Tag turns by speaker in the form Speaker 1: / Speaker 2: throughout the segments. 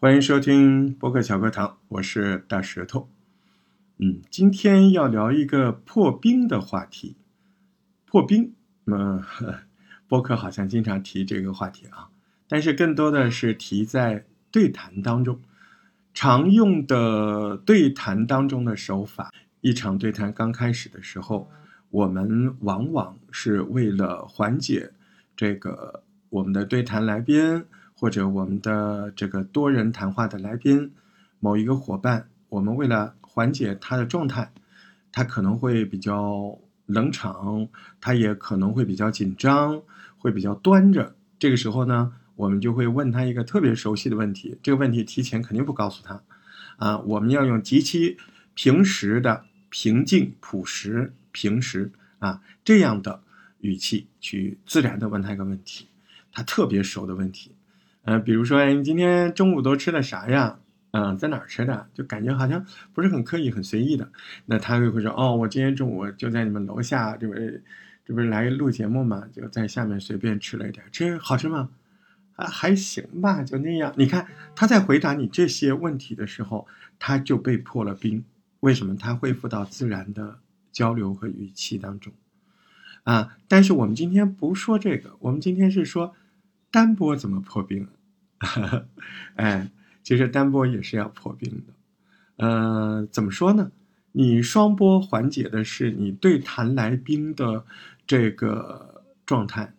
Speaker 1: 欢迎收听播客小课堂，我是大石头。嗯，今天要聊一个破冰的话题。破冰，那么 播客好像经常提这个话题啊，但是更多的是提在对谈当中，常用的对谈当中的手法。一场对谈刚开始的时候，我们往往是为了缓解这个我们的对谈来宾。或者我们的这个多人谈话的来宾，某一个伙伴，我们为了缓解他的状态，他可能会比较冷场，他也可能会比较紧张，会比较端着。这个时候呢，我们就会问他一个特别熟悉的问题，这个问题提前肯定不告诉他，啊，我们要用极其平时的、平静、朴实、平时啊这样的语气去自然的问他一个问题，他特别熟的问题。嗯，比如说，你今天中午都吃的啥呀？嗯，在哪儿吃的？就感觉好像不是很刻意、很随意的。那他就会说：“哦，我今天中午就在你们楼下，这不是这不是来录节目嘛？就在下面随便吃了一点。这好吃吗？啊，还行吧，就那样。你看他在回答你这些问题的时候，他就被破了冰。为什么？他恢复到自然的交流和语气当中啊。但是我们今天不说这个，我们今天是说单波怎么破冰。哎，其实单波也是要破冰的。呃，怎么说呢？你双波缓解的是你对谈来宾的这个状态，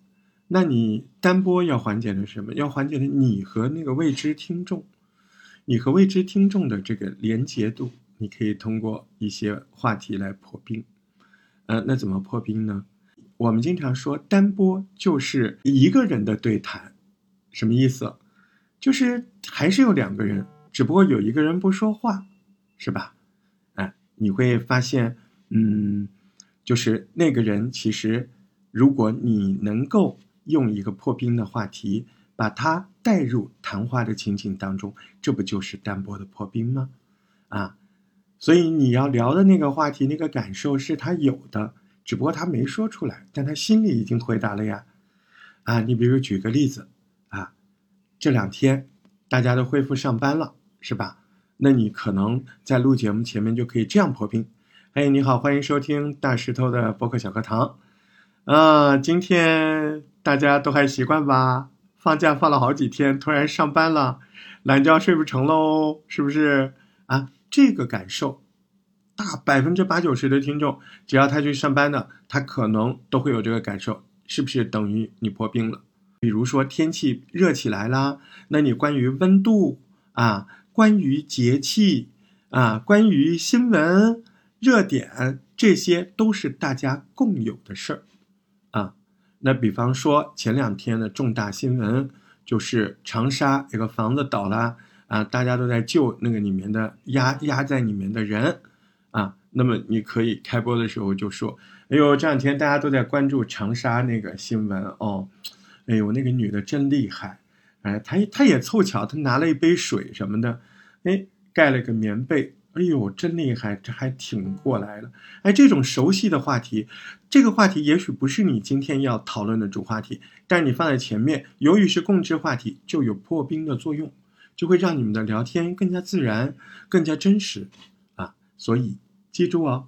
Speaker 1: 那你单波要缓解的是什么？要缓解的你和那个未知听众，你和未知听众的这个连结度，你可以通过一些话题来破冰。呃，那怎么破冰呢？我们经常说单波就是一个人的对谈，什么意思？就是还是有两个人，只不过有一个人不说话，是吧？哎，你会发现，嗯，就是那个人其实，如果你能够用一个破冰的话题把他带入谈话的情景当中，这不就是单薄的破冰吗？啊，所以你要聊的那个话题，那个感受是他有的，只不过他没说出来，但他心里已经回答了呀。啊，你比如举个例子。这两天大家都恢复上班了，是吧？那你可能在录节目前面就可以这样破冰。哎，你好，欢迎收听大石头的播客小课堂。啊，今天大家都还习惯吧？放假放了好几天，突然上班了，懒觉睡不成喽，是不是？啊，这个感受，大百分之八九十的听众，只要他去上班的，他可能都会有这个感受，是不是等于你破冰了？比如说天气热起来啦，那你关于温度啊，关于节气啊，关于新闻热点，这些都是大家共有的事儿啊。那比方说前两天的重大新闻，就是长沙有个房子倒了啊，大家都在救那个里面的压压在里面的人啊。那么你可以开播的时候就说：“哎呦，这两天大家都在关注长沙那个新闻哦。”哎呦，那个女的真厉害，哎，她她也凑巧，她拿了一杯水什么的，哎，盖了个棉被，哎呦，真厉害，这还挺过来了。哎，这种熟悉的话题，这个话题也许不是你今天要讨论的主话题，但你放在前面，由于是共知话题，就有破冰的作用，就会让你们的聊天更加自然，更加真实啊。所以记住哦，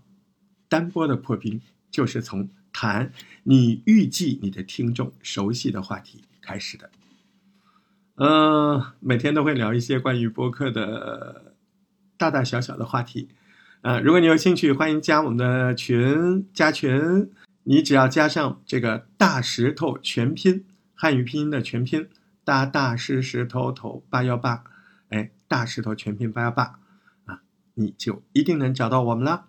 Speaker 1: 单波的破冰就是从。谈你预计你的听众熟悉的话题开始的，嗯，每天都会聊一些关于播客的大大小小的话题，啊，如果你有兴趣，欢迎加我们的群，加群，你只要加上这个大石头全拼汉语拼音的全拼大大石石头头八幺八，哎，大石头全拼八幺八，啊，你就一定能找到我们了。